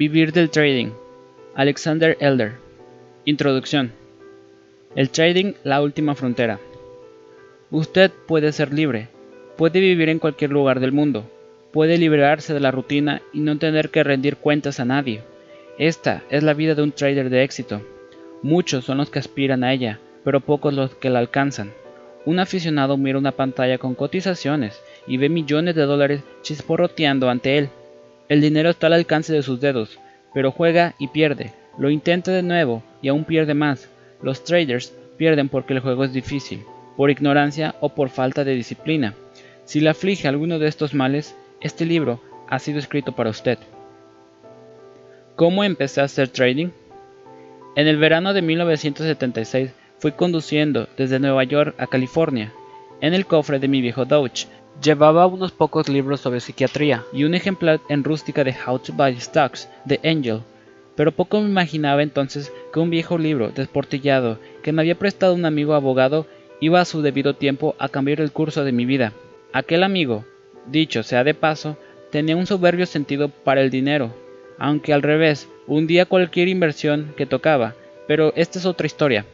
Vivir del trading. Alexander Elder. Introducción. El trading, la última frontera. Usted puede ser libre, puede vivir en cualquier lugar del mundo, puede liberarse de la rutina y no tener que rendir cuentas a nadie. Esta es la vida de un trader de éxito. Muchos son los que aspiran a ella, pero pocos los que la alcanzan. Un aficionado mira una pantalla con cotizaciones y ve millones de dólares chisporroteando ante él. El dinero está al alcance de sus dedos, pero juega y pierde, lo intenta de nuevo y aún pierde más. Los traders pierden porque el juego es difícil, por ignorancia o por falta de disciplina. Si le aflige alguno de estos males, este libro ha sido escrito para usted. ¿Cómo empecé a hacer trading? En el verano de 1976 fui conduciendo desde Nueva York a California. En el cofre de mi viejo Dodge llevaba unos pocos libros sobre psiquiatría y un ejemplar en rústica de How to Buy Stocks de Angel, pero poco me imaginaba entonces que un viejo libro desportillado que me había prestado un amigo abogado iba a su debido tiempo a cambiar el curso de mi vida. Aquel amigo, dicho sea de paso, tenía un soberbio sentido para el dinero, aunque al revés, hundía cualquier inversión que tocaba, pero esta es otra historia.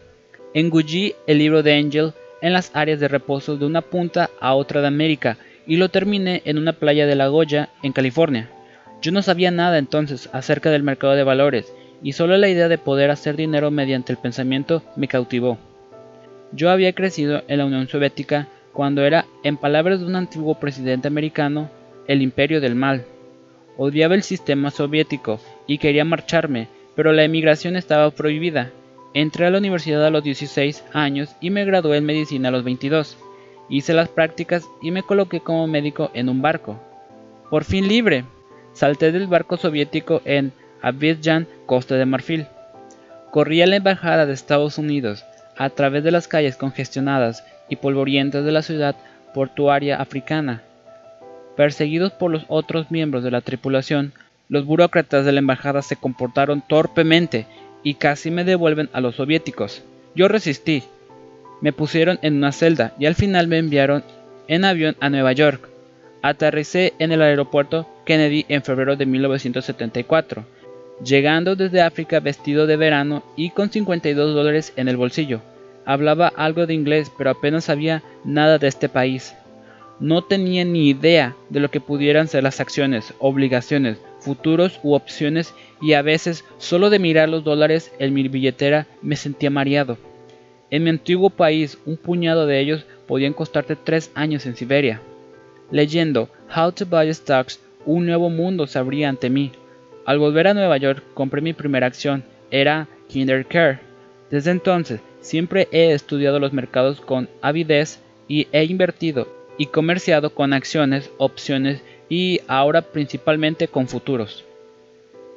Engullí el libro de Angel en las áreas de reposo de una punta a otra de América y lo terminé en una playa de La Goya, en California. Yo no sabía nada entonces acerca del mercado de valores y solo la idea de poder hacer dinero mediante el pensamiento me cautivó. Yo había crecido en la Unión Soviética cuando era, en palabras de un antiguo presidente americano, el imperio del mal. Odiaba el sistema soviético y quería marcharme, pero la emigración estaba prohibida. Entré a la universidad a los 16 años y me gradué en medicina a los 22. Hice las prácticas y me coloqué como médico en un barco. Por fin libre, Salté del barco soviético en Abidjan, Costa de Marfil. Corrí a la embajada de Estados Unidos a través de las calles congestionadas y polvorientas de la ciudad portuaria africana. Perseguidos por los otros miembros de la tripulación, los burócratas de la embajada se comportaron torpemente y casi me devuelven a los soviéticos. Yo resistí. Me pusieron en una celda y al final me enviaron en avión a Nueva York. Aterricé en el aeropuerto Kennedy en febrero de 1974, llegando desde África vestido de verano y con 52 dólares en el bolsillo. Hablaba algo de inglés, pero apenas sabía nada de este país. No tenía ni idea de lo que pudieran ser las acciones, obligaciones, futuros u opciones y a veces solo de mirar los dólares en mi billetera me sentía mareado. En mi antiguo país un puñado de ellos podían costarte tres años en Siberia. Leyendo How to Buy Stocks un nuevo mundo se abría ante mí. Al volver a Nueva York compré mi primera acción, era KinderCare. Desde entonces siempre he estudiado los mercados con avidez y he invertido y comerciado con acciones, opciones y ahora principalmente con futuros.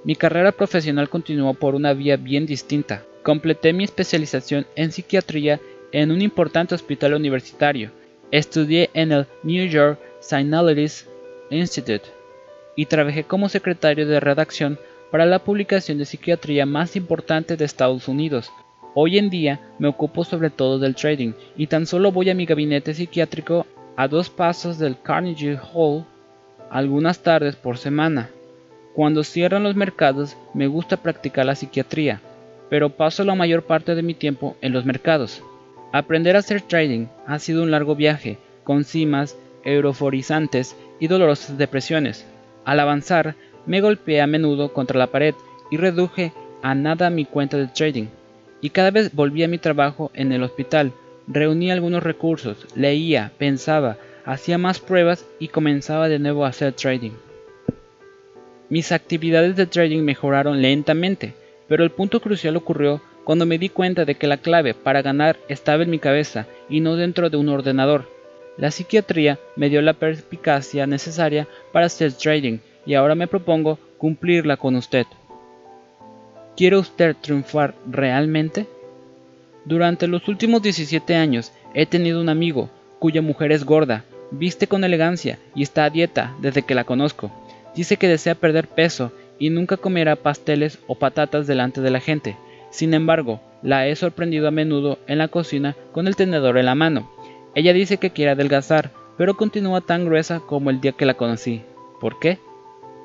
Mi carrera profesional continuó por una vía bien distinta. Completé mi especialización en psiquiatría en un importante hospital universitario. Estudié en el New York Psychanalysis Institute y trabajé como secretario de redacción para la publicación de psiquiatría más importante de Estados Unidos. Hoy en día me ocupo sobre todo del trading y tan solo voy a mi gabinete psiquiátrico a dos pasos del Carnegie Hall algunas tardes por semana. Cuando cierran los mercados me gusta practicar la psiquiatría, pero paso la mayor parte de mi tiempo en los mercados. Aprender a hacer trading ha sido un largo viaje, con cimas, euroforizantes y dolorosas depresiones. Al avanzar, me golpeé a menudo contra la pared y reduje a nada mi cuenta de trading. Y cada vez volví a mi trabajo en el hospital, reunía algunos recursos, leía, pensaba, hacía más pruebas y comenzaba de nuevo a hacer trading. Mis actividades de trading mejoraron lentamente, pero el punto crucial ocurrió cuando me di cuenta de que la clave para ganar estaba en mi cabeza y no dentro de un ordenador. La psiquiatría me dio la perspicacia necesaria para hacer trading y ahora me propongo cumplirla con usted. ¿Quiere usted triunfar realmente? Durante los últimos 17 años he tenido un amigo cuya mujer es gorda, viste con elegancia y está a dieta desde que la conozco. Dice que desea perder peso y nunca comerá pasteles o patatas delante de la gente. Sin embargo, la he sorprendido a menudo en la cocina con el tenedor en la mano ella dice que quiere adelgazar, pero continúa tan gruesa como el día que la conocí. ¿Por qué?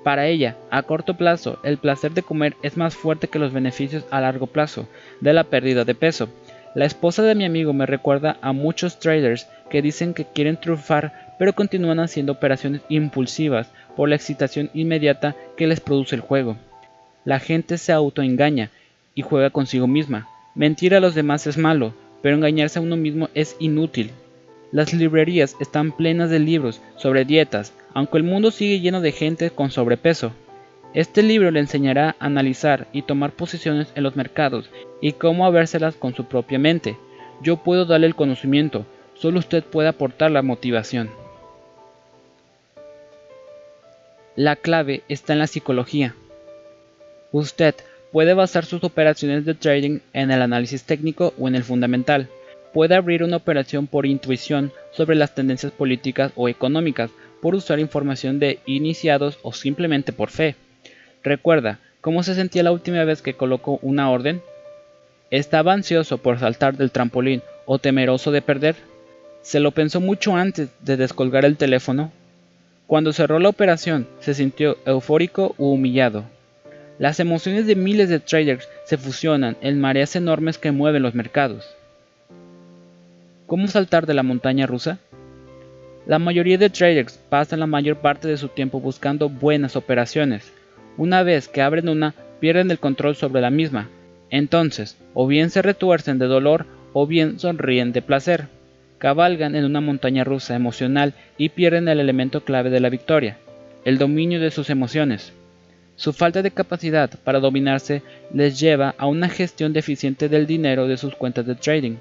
Para ella, a corto plazo, el placer de comer es más fuerte que los beneficios a largo plazo de la pérdida de peso. La esposa de mi amigo me recuerda a muchos traders que dicen que quieren triunfar pero continúan haciendo operaciones impulsivas por la excitación inmediata que les produce el juego. La gente se autoengaña y juega consigo misma. Mentir a los demás es malo, pero engañarse a uno mismo es inútil. Las librerías están plenas de libros sobre dietas, aunque el mundo sigue lleno de gente con sobrepeso. Este libro le enseñará a analizar y tomar posiciones en los mercados y cómo habérselas con su propia mente. Yo puedo darle el conocimiento, solo usted puede aportar la motivación. La clave está en la psicología. Usted puede basar sus operaciones de trading en el análisis técnico o en el fundamental. Puede abrir una operación por intuición sobre las tendencias políticas o económicas, por usar información de iniciados o simplemente por fe. Recuerda, ¿cómo se sentía la última vez que colocó una orden? ¿Estaba ansioso por saltar del trampolín o temeroso de perder? ¿Se lo pensó mucho antes de descolgar el teléfono? Cuando cerró la operación, se sintió eufórico u humillado. Las emociones de miles de traders se fusionan en mareas enormes que mueven los mercados. ¿Cómo saltar de la montaña rusa? La mayoría de traders pasan la mayor parte de su tiempo buscando buenas operaciones. Una vez que abren una, pierden el control sobre la misma. Entonces, o bien se retuercen de dolor o bien sonríen de placer. Cabalgan en una montaña rusa emocional y pierden el elemento clave de la victoria, el dominio de sus emociones. Su falta de capacidad para dominarse les lleva a una gestión deficiente del dinero de sus cuentas de trading.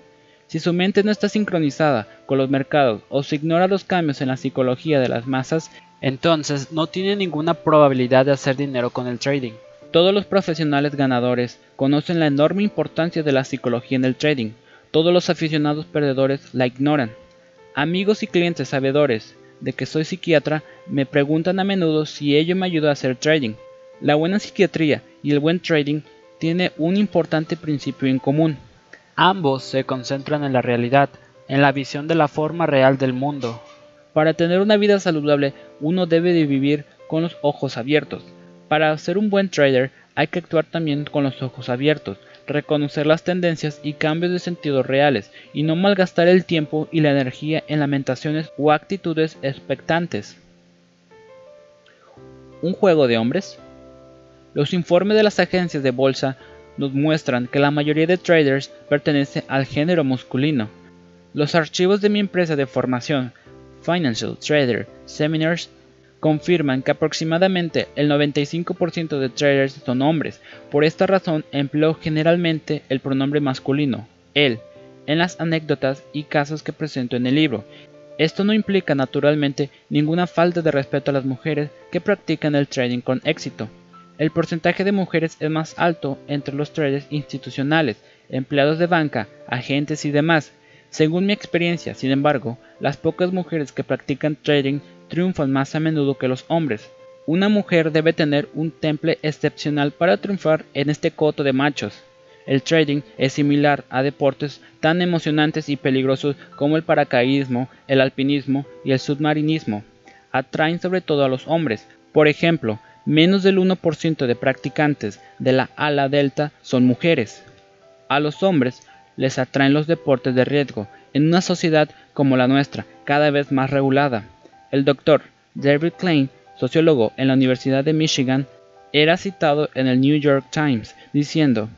Si su mente no está sincronizada con los mercados o se ignora los cambios en la psicología de las masas, entonces no tiene ninguna probabilidad de hacer dinero con el trading. Todos los profesionales ganadores conocen la enorme importancia de la psicología en el trading. Todos los aficionados perdedores la ignoran. Amigos y clientes sabedores de que soy psiquiatra me preguntan a menudo si ello me ayuda a hacer trading. La buena psiquiatría y el buen trading tiene un importante principio en común. Ambos se concentran en la realidad, en la visión de la forma real del mundo. Para tener una vida saludable, uno debe de vivir con los ojos abiertos. Para ser un buen trader, hay que actuar también con los ojos abiertos, reconocer las tendencias y cambios de sentido reales, y no malgastar el tiempo y la energía en lamentaciones o actitudes expectantes. ¿Un juego de hombres? Los informes de las agencias de bolsa nos muestran que la mayoría de traders pertenece al género masculino. Los archivos de mi empresa de formación, Financial Trader Seminars, confirman que aproximadamente el 95% de traders son hombres. Por esta razón empleo generalmente el pronombre masculino, él, en las anécdotas y casos que presento en el libro. Esto no implica naturalmente ninguna falta de respeto a las mujeres que practican el trading con éxito. El porcentaje de mujeres es más alto entre los traders institucionales, empleados de banca, agentes y demás. Según mi experiencia, sin embargo, las pocas mujeres que practican trading triunfan más a menudo que los hombres. Una mujer debe tener un temple excepcional para triunfar en este coto de machos. El trading es similar a deportes tan emocionantes y peligrosos como el paracaidismo, el alpinismo y el submarinismo. Atraen sobre todo a los hombres. Por ejemplo, menos del 1% de practicantes de la ala delta son mujeres. A los hombres les atraen los deportes de riesgo en una sociedad como la nuestra, cada vez más regulada. El doctor David Klein, sociólogo en la Universidad de Michigan, era citado en el New York Times diciendo,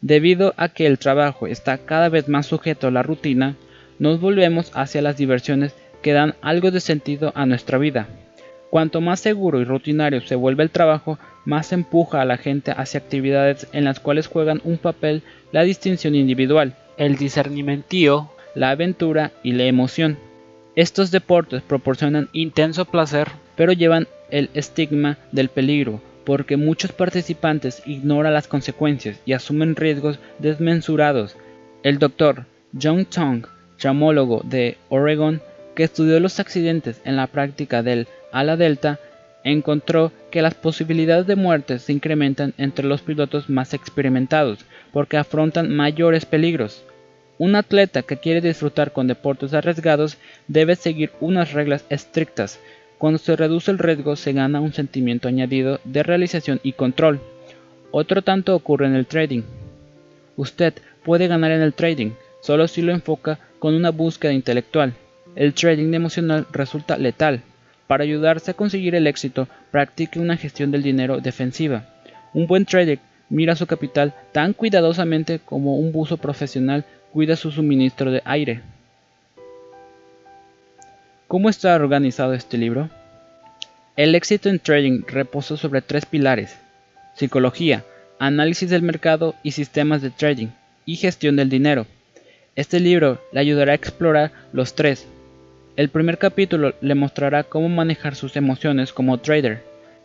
Debido a que el trabajo está cada vez más sujeto a la rutina, nos volvemos hacia las diversiones que dan algo de sentido a nuestra vida. Cuanto más seguro y rutinario se vuelve el trabajo, más empuja a la gente hacia actividades en las cuales juegan un papel la distinción individual, el discernimiento, la aventura y la emoción. Estos deportes proporcionan intenso placer, pero llevan el estigma del peligro, porque muchos participantes ignoran las consecuencias y asumen riesgos desmensurados. El doctor John Tong, tramólogo de Oregon, que estudió los accidentes en la práctica del a la Delta, encontró que las posibilidades de muerte se incrementan entre los pilotos más experimentados porque afrontan mayores peligros. Un atleta que quiere disfrutar con deportes arriesgados debe seguir unas reglas estrictas, Cuando se reduce el riesgo se gana un sentimiento añadido de realización y control. Otro tanto ocurre en el trading. Usted puede ganar en el trading, solo si lo enfoca con una búsqueda intelectual. El trading emocional resulta letal. Para ayudarse a conseguir el éxito, practique una gestión del dinero defensiva. Un buen trader mira su capital tan cuidadosamente como un buzo profesional cuida su suministro de aire. ¿Cómo está organizado este libro? El éxito en trading reposa sobre tres pilares. Psicología, análisis del mercado y sistemas de trading, y gestión del dinero. Este libro le ayudará a explorar los tres. El primer capítulo le mostrará cómo manejar sus emociones como trader.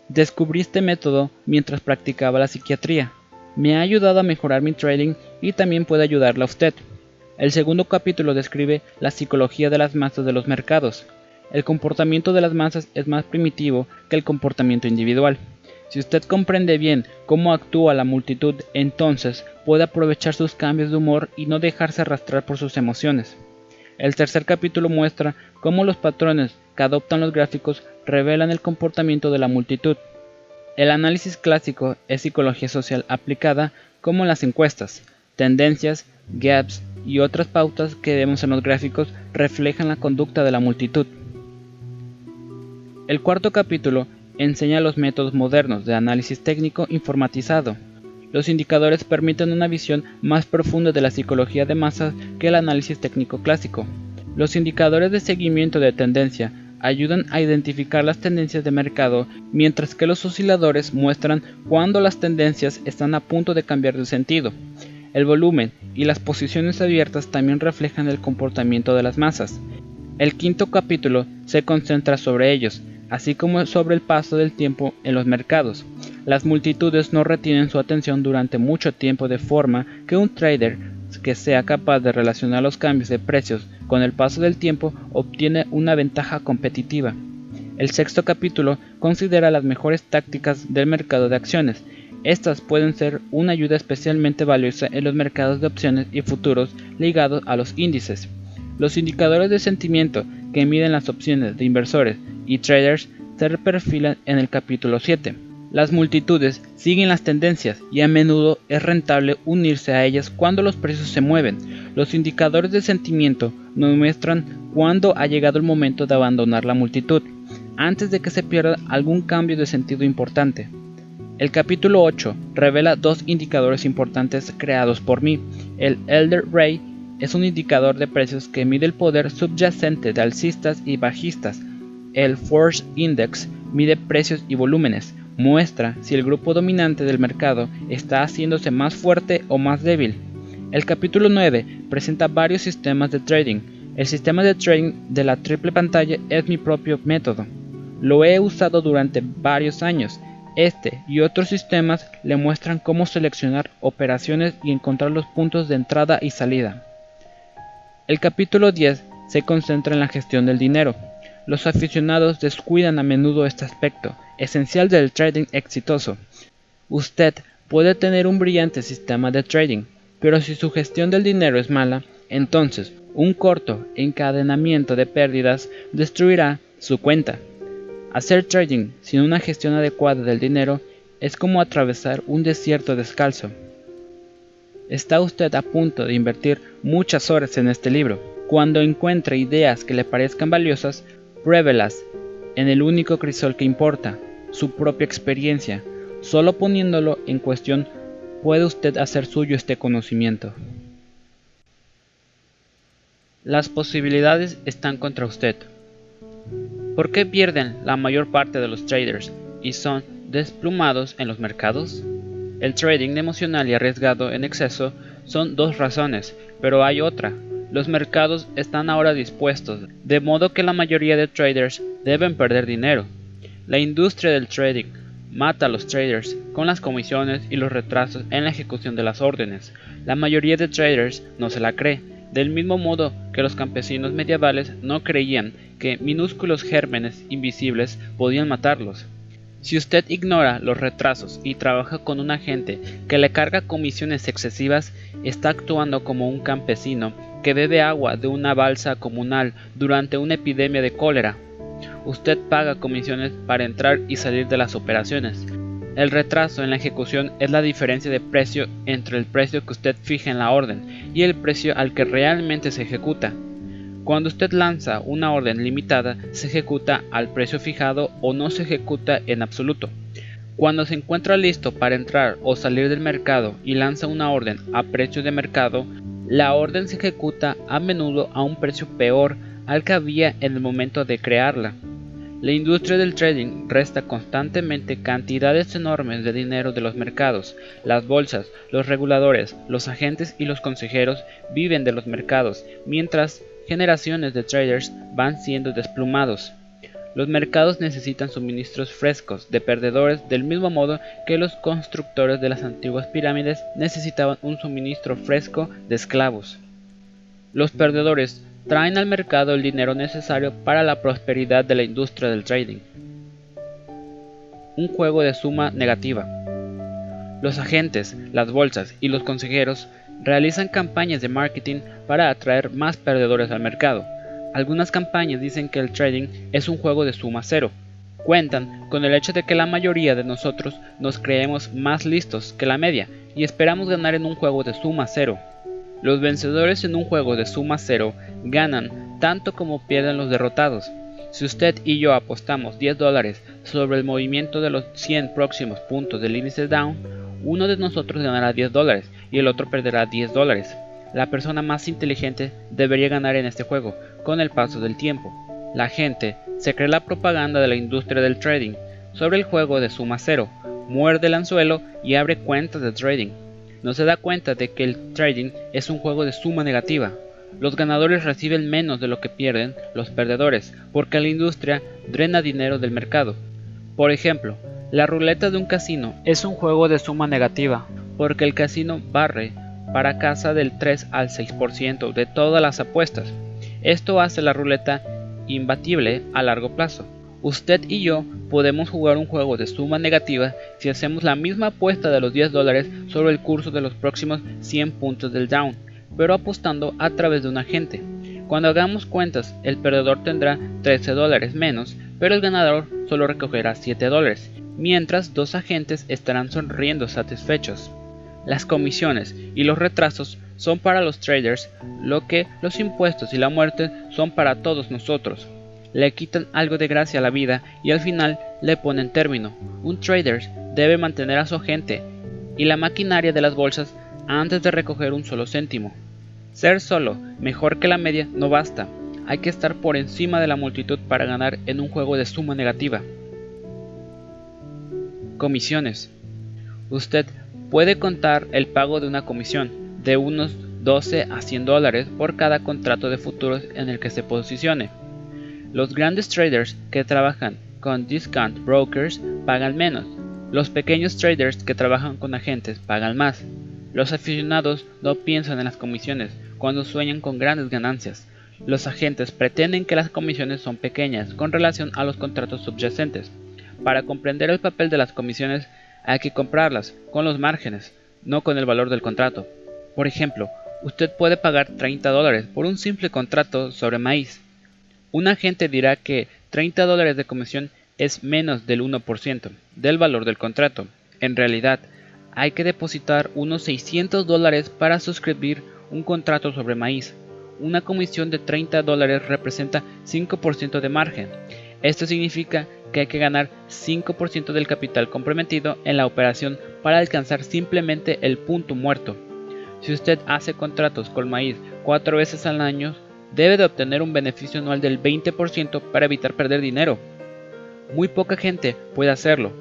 Descubrí este método mientras practicaba la psiquiatría. Me ha ayudado a mejorar mi trading y también puede ayudarle a usted. El segundo capítulo describe la psicología de las masas de los mercados. El comportamiento de las masas es más primitivo que el comportamiento individual. Si usted comprende bien cómo actúa la multitud, entonces puede aprovechar sus cambios de humor y no dejarse arrastrar por sus emociones. El tercer capítulo muestra cómo los patrones que adoptan los gráficos revelan el comportamiento de la multitud. El análisis clásico es psicología social aplicada como las encuestas, tendencias, gaps y otras pautas que vemos en los gráficos reflejan la conducta de la multitud. El cuarto capítulo enseña los métodos modernos de análisis técnico informatizado. Los indicadores permiten una visión más profunda de la psicología de masas que el análisis técnico clásico. Los indicadores de seguimiento de tendencia ayudan a identificar las tendencias de mercado, mientras que los osciladores muestran cuándo las tendencias están a punto de cambiar de sentido. El volumen y las posiciones abiertas también reflejan el comportamiento de las masas. El quinto capítulo se concentra sobre ellos, así como sobre el paso del tiempo en los mercados. Las multitudes no retienen su atención durante mucho tiempo de forma que un trader que sea capaz de relacionar los cambios de precios con el paso del tiempo obtiene una ventaja competitiva. El sexto capítulo considera las mejores tácticas del mercado de acciones. Estas pueden ser una ayuda especialmente valiosa en los mercados de opciones y futuros ligados a los índices. Los indicadores de sentimiento que miden las opciones de inversores y traders se perfilan en el capítulo 7. Las multitudes siguen las tendencias y a menudo es rentable unirse a ellas cuando los precios se mueven. Los indicadores de sentimiento nos muestran cuándo ha llegado el momento de abandonar la multitud, antes de que se pierda algún cambio de sentido importante. El capítulo 8 revela dos indicadores importantes creados por mí. El Elder Ray es un indicador de precios que mide el poder subyacente de alcistas y bajistas el Force Index mide precios y volúmenes, muestra si el grupo dominante del mercado está haciéndose más fuerte o más débil. El capítulo 9 presenta varios sistemas de trading. El sistema de trading de la triple pantalla es mi propio método. Lo he usado durante varios años. Este y otros sistemas le muestran cómo seleccionar operaciones y encontrar los puntos de entrada y salida. El capítulo 10 se concentra en la gestión del dinero. Los aficionados descuidan a menudo este aspecto, esencial del trading exitoso. Usted puede tener un brillante sistema de trading, pero si su gestión del dinero es mala, entonces un corto encadenamiento de pérdidas destruirá su cuenta. Hacer trading sin una gestión adecuada del dinero es como atravesar un desierto descalzo. Está usted a punto de invertir muchas horas en este libro. Cuando encuentre ideas que le parezcan valiosas, Pruébelas en el único crisol que importa, su propia experiencia. Solo poniéndolo en cuestión puede usted hacer suyo este conocimiento. Las posibilidades están contra usted. ¿Por qué pierden la mayor parte de los traders y son desplumados en los mercados? El trading emocional y arriesgado en exceso son dos razones, pero hay otra, los mercados están ahora dispuestos, de modo que la mayoría de traders deben perder dinero. La industria del trading mata a los traders con las comisiones y los retrasos en la ejecución de las órdenes. La mayoría de traders no se la cree, del mismo modo que los campesinos medievales no creían que minúsculos gérmenes invisibles podían matarlos. Si usted ignora los retrasos y trabaja con un agente que le carga comisiones excesivas, está actuando como un campesino que bebe agua de una balsa comunal durante una epidemia de cólera. usted paga comisiones para entrar y salir de las operaciones. El retraso en la ejecución es la diferencia de precio entre el precio que usted fija en la orden y el precio al que realmente se ejecuta. Cuando usted lanza una orden limitada, se ejecuta al precio fijado o no se ejecuta en absoluto. Cuando se encuentra listo para entrar o salir del mercado y lanza una orden a precio de mercado, la orden se ejecuta a menudo a un precio peor al que había en el momento de crearla. La industria del trading resta constantemente cantidades enormes de dinero de los mercados. Las bolsas, los reguladores, los agentes y los consejeros viven de los mercados, mientras generaciones de traders van siendo desplumados. Los mercados necesitan suministros frescos de perdedores del mismo modo que los constructores de las antiguas pirámides necesitaban un suministro fresco de esclavos. Los perdedores traen al mercado el dinero necesario para la prosperidad de la industria del trading. Un juego de suma negativa. Los agentes, las bolsas y los consejeros realizan campañas de marketing para atraer más perdedores al mercado. Algunas campañas dicen que el trading es un juego de suma cero. Cuentan con el hecho de que la mayoría de nosotros nos creemos más listos que la media y esperamos ganar en un juego de suma cero. Los vencedores en un juego de suma cero ganan tanto como pierden los derrotados. Si usted y yo apostamos 10 dólares sobre el movimiento de los 100 próximos puntos del índice Down, uno de nosotros ganará 10 dólares y el otro perderá 10 dólares. La persona más inteligente debería ganar en este juego con el paso del tiempo. La gente se cree la propaganda de la industria del trading sobre el juego de suma cero, muerde el anzuelo y abre cuentas de trading. No se da cuenta de que el trading es un juego de suma negativa. Los ganadores reciben menos de lo que pierden los perdedores, porque la industria drena dinero del mercado. Por ejemplo, la ruleta de un casino es un juego de suma negativa, porque el casino barre para casa del 3 al 6% de todas las apuestas. Esto hace la ruleta imbatible a largo plazo. Usted y yo podemos jugar un juego de suma negativa si hacemos la misma apuesta de los 10 dólares sobre el curso de los próximos 100 puntos del down, pero apostando a través de un agente. Cuando hagamos cuentas, el perdedor tendrá 13 dólares menos, pero el ganador solo recogerá 7 dólares mientras dos agentes estarán sonriendo satisfechos. Las comisiones y los retrasos son para los traders lo que los impuestos y la muerte son para todos nosotros. Le quitan algo de gracia a la vida y al final le ponen término. Un trader debe mantener a su agente y la maquinaria de las bolsas antes de recoger un solo céntimo. Ser solo mejor que la media no basta. Hay que estar por encima de la multitud para ganar en un juego de suma negativa. Comisiones. Usted puede contar el pago de una comisión de unos 12 a 100 dólares por cada contrato de futuros en el que se posicione. Los grandes traders que trabajan con discount brokers pagan menos. Los pequeños traders que trabajan con agentes pagan más. Los aficionados no piensan en las comisiones cuando sueñan con grandes ganancias. Los agentes pretenden que las comisiones son pequeñas con relación a los contratos subyacentes. Para comprender el papel de las comisiones hay que comprarlas con los márgenes, no con el valor del contrato. Por ejemplo, usted puede pagar 30 dólares por un simple contrato sobre maíz. Un agente dirá que 30 dólares de comisión es menos del 1% del valor del contrato. En realidad, hay que depositar unos 600 dólares para suscribir un contrato sobre maíz. Una comisión de 30 dólares representa 5% de margen. Esto significa que hay que ganar 5% del capital comprometido en la operación para alcanzar simplemente el punto muerto. Si usted hace contratos con maíz cuatro veces al año, debe de obtener un beneficio anual del 20% para evitar perder dinero. Muy poca gente puede hacerlo.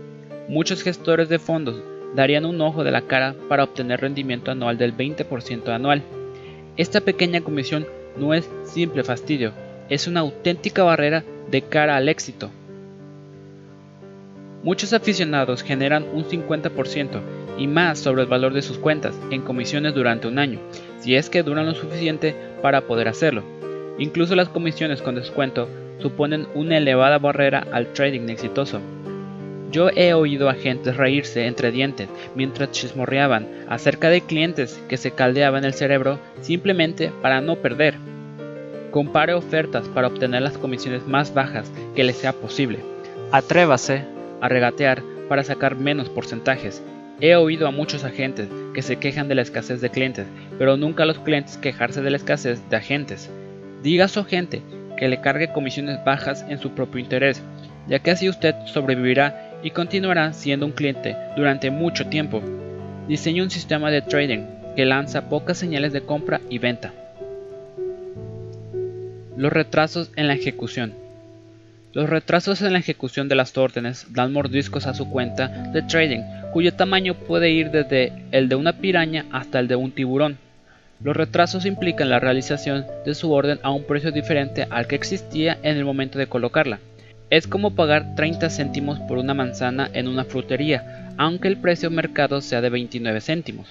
Muchos gestores de fondos darían un ojo de la cara para obtener rendimiento anual del 20% anual. Esta pequeña comisión no es simple fastidio, es una auténtica barrera de cara al éxito. Muchos aficionados generan un 50% y más sobre el valor de sus cuentas en comisiones durante un año, si es que duran lo suficiente para poder hacerlo. Incluso las comisiones con descuento suponen una elevada barrera al trading exitoso. Yo he oído a gente reírse entre dientes mientras chismorreaban acerca de clientes que se caldeaban el cerebro simplemente para no perder. Compare ofertas para obtener las comisiones más bajas que le sea posible. Atrévase a regatear para sacar menos porcentajes. He oído a muchos agentes que se quejan de la escasez de clientes, pero nunca a los clientes quejarse de la escasez de agentes. Diga a su agente que le cargue comisiones bajas en su propio interés, ya que así usted sobrevivirá y continuará siendo un cliente durante mucho tiempo. Diseñe un sistema de trading que lanza pocas señales de compra y venta. Los retrasos en la ejecución. Los retrasos en la ejecución de las órdenes dan mordiscos a su cuenta de trading, cuyo tamaño puede ir desde el de una piraña hasta el de un tiburón. Los retrasos implican la realización de su orden a un precio diferente al que existía en el momento de colocarla. Es como pagar 30 céntimos por una manzana en una frutería, aunque el precio mercado sea de 29 céntimos.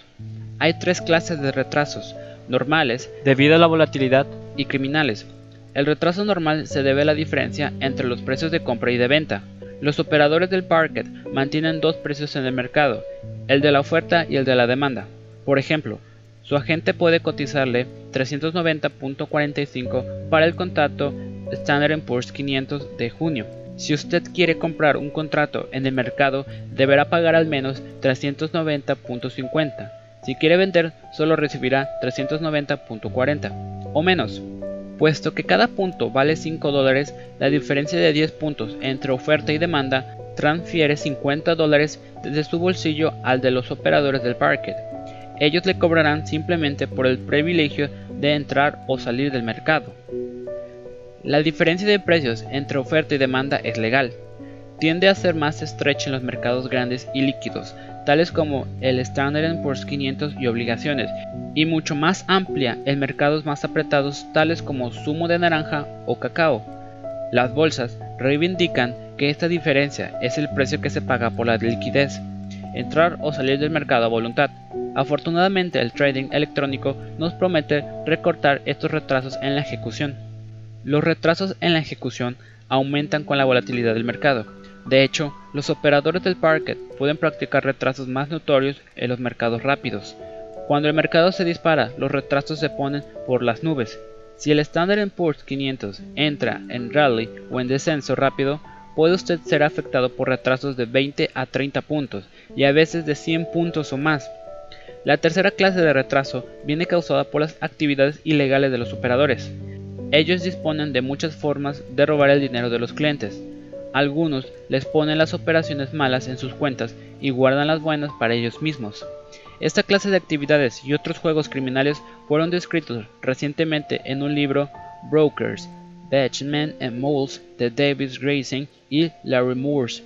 Hay tres clases de retrasos, normales, debido a la volatilidad, y criminales, el retraso normal se debe a la diferencia entre los precios de compra y de venta. Los operadores del market mantienen dos precios en el mercado, el de la oferta y el de la demanda. Por ejemplo, su agente puede cotizarle 390.45 para el contrato Standard Poor's 500 de junio. Si usted quiere comprar un contrato en el mercado, deberá pagar al menos 390.50. Si quiere vender, solo recibirá 390.40 o menos. Puesto que cada punto vale 5 dólares, la diferencia de 10 puntos entre oferta y demanda transfiere 50 dólares desde su bolsillo al de los operadores del parquet. Ellos le cobrarán simplemente por el privilegio de entrar o salir del mercado. La diferencia de precios entre oferta y demanda es legal. Tiende a ser más estrecha en los mercados grandes y líquidos, tales como el Standard Poor's 500 y obligaciones, y mucho más amplia en mercados más apretados tales como zumo de naranja o cacao. Las bolsas reivindican que esta diferencia es el precio que se paga por la liquidez, entrar o salir del mercado a voluntad. Afortunadamente el trading electrónico nos promete recortar estos retrasos en la ejecución. Los retrasos en la ejecución aumentan con la volatilidad del mercado. De hecho, los operadores del parquet pueden practicar retrasos más notorios en los mercados rápidos. Cuando el mercado se dispara, los retrasos se ponen por las nubes. Si el Standard Poor's 500 entra en rally o en descenso rápido, puede usted ser afectado por retrasos de 20 a 30 puntos y a veces de 100 puntos o más. La tercera clase de retraso viene causada por las actividades ilegales de los operadores. Ellos disponen de muchas formas de robar el dinero de los clientes. Algunos les ponen las operaciones malas en sus cuentas y guardan las buenas para ellos mismos. Esta clase de actividades y otros juegos criminales fueron descritos recientemente en un libro Brokers, Batchmen and Moles de Davis Grayson y Larry Moores.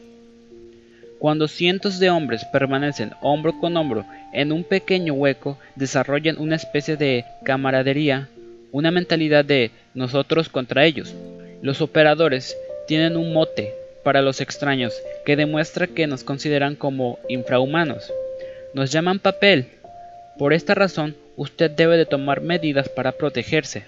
Cuando cientos de hombres permanecen hombro con hombro en un pequeño hueco, desarrollan una especie de camaradería, una mentalidad de nosotros contra ellos. Los operadores tienen un mote para los extraños que demuestra que nos consideran como infrahumanos. Nos llaman papel. Por esta razón, usted debe de tomar medidas para protegerse.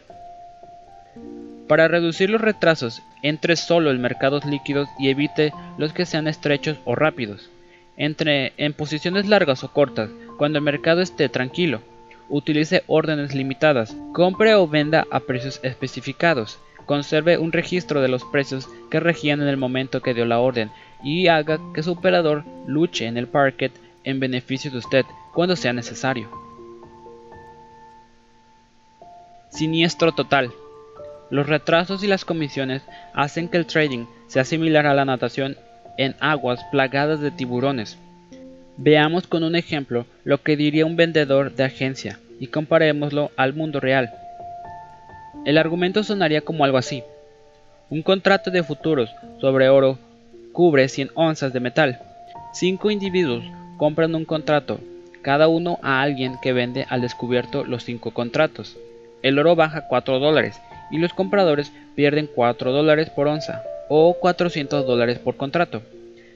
Para reducir los retrasos, entre solo en mercados líquidos y evite los que sean estrechos o rápidos. Entre en posiciones largas o cortas, cuando el mercado esté tranquilo. Utilice órdenes limitadas. Compre o venda a precios especificados conserve un registro de los precios que regían en el momento que dio la orden y haga que su operador luche en el parquet en beneficio de usted cuando sea necesario. Siniestro total. Los retrasos y las comisiones hacen que el trading sea similar a la natación en aguas plagadas de tiburones. Veamos con un ejemplo lo que diría un vendedor de agencia y comparémoslo al mundo real. El argumento sonaría como algo así. Un contrato de futuros sobre oro cubre 100 onzas de metal. Cinco individuos compran un contrato, cada uno a alguien que vende al descubierto los cinco contratos. El oro baja 4 dólares y los compradores pierden 4 dólares por onza o 400 dólares por contrato.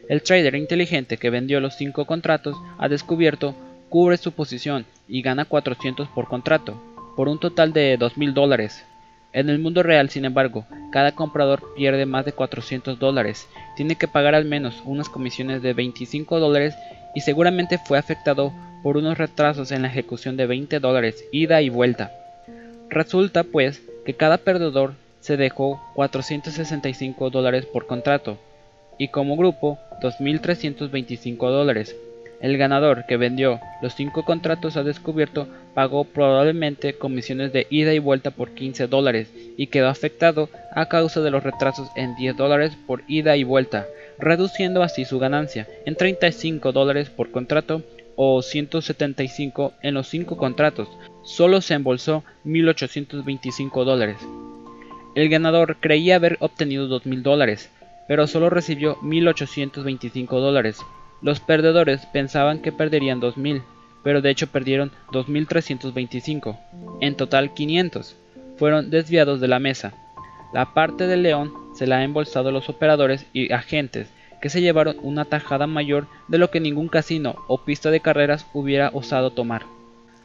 El trader inteligente que vendió los cinco contratos a descubierto cubre su posición y gana 400 por contrato, por un total de 2.000 dólares. En el mundo real, sin embargo, cada comprador pierde más de 400 dólares, tiene que pagar al menos unas comisiones de 25 dólares y seguramente fue afectado por unos retrasos en la ejecución de 20 dólares ida y vuelta. Resulta pues que cada perdedor se dejó 465 dólares por contrato y como grupo 2.325 dólares. El ganador que vendió los 5 contratos a descubierto pagó probablemente comisiones de ida y vuelta por 15 dólares y quedó afectado a causa de los retrasos en 10 dólares por ida y vuelta, reduciendo así su ganancia en 35 dólares por contrato o 175 en los 5 contratos. Solo se embolsó 1.825 dólares. El ganador creía haber obtenido 2.000 dólares, pero solo recibió 1.825 dólares. Los perdedores pensaban que perderían 2.000, pero de hecho perdieron 2.325. En total 500 fueron desviados de la mesa. La parte del león se la han embolsado los operadores y agentes que se llevaron una tajada mayor de lo que ningún casino o pista de carreras hubiera osado tomar.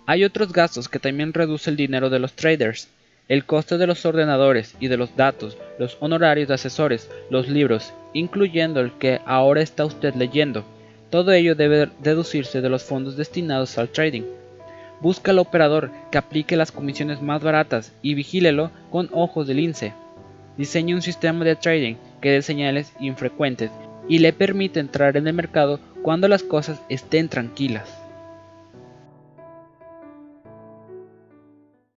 Hay otros gastos que también reduce el dinero de los traders el coste de los ordenadores y de los datos, los honorarios de asesores, los libros, incluyendo el que ahora está usted leyendo. Todo ello debe deducirse de los fondos destinados al trading. Busca al operador que aplique las comisiones más baratas y vigílelo con ojos de lince. Diseñe un sistema de trading que dé señales infrecuentes y le permite entrar en el mercado cuando las cosas estén tranquilas.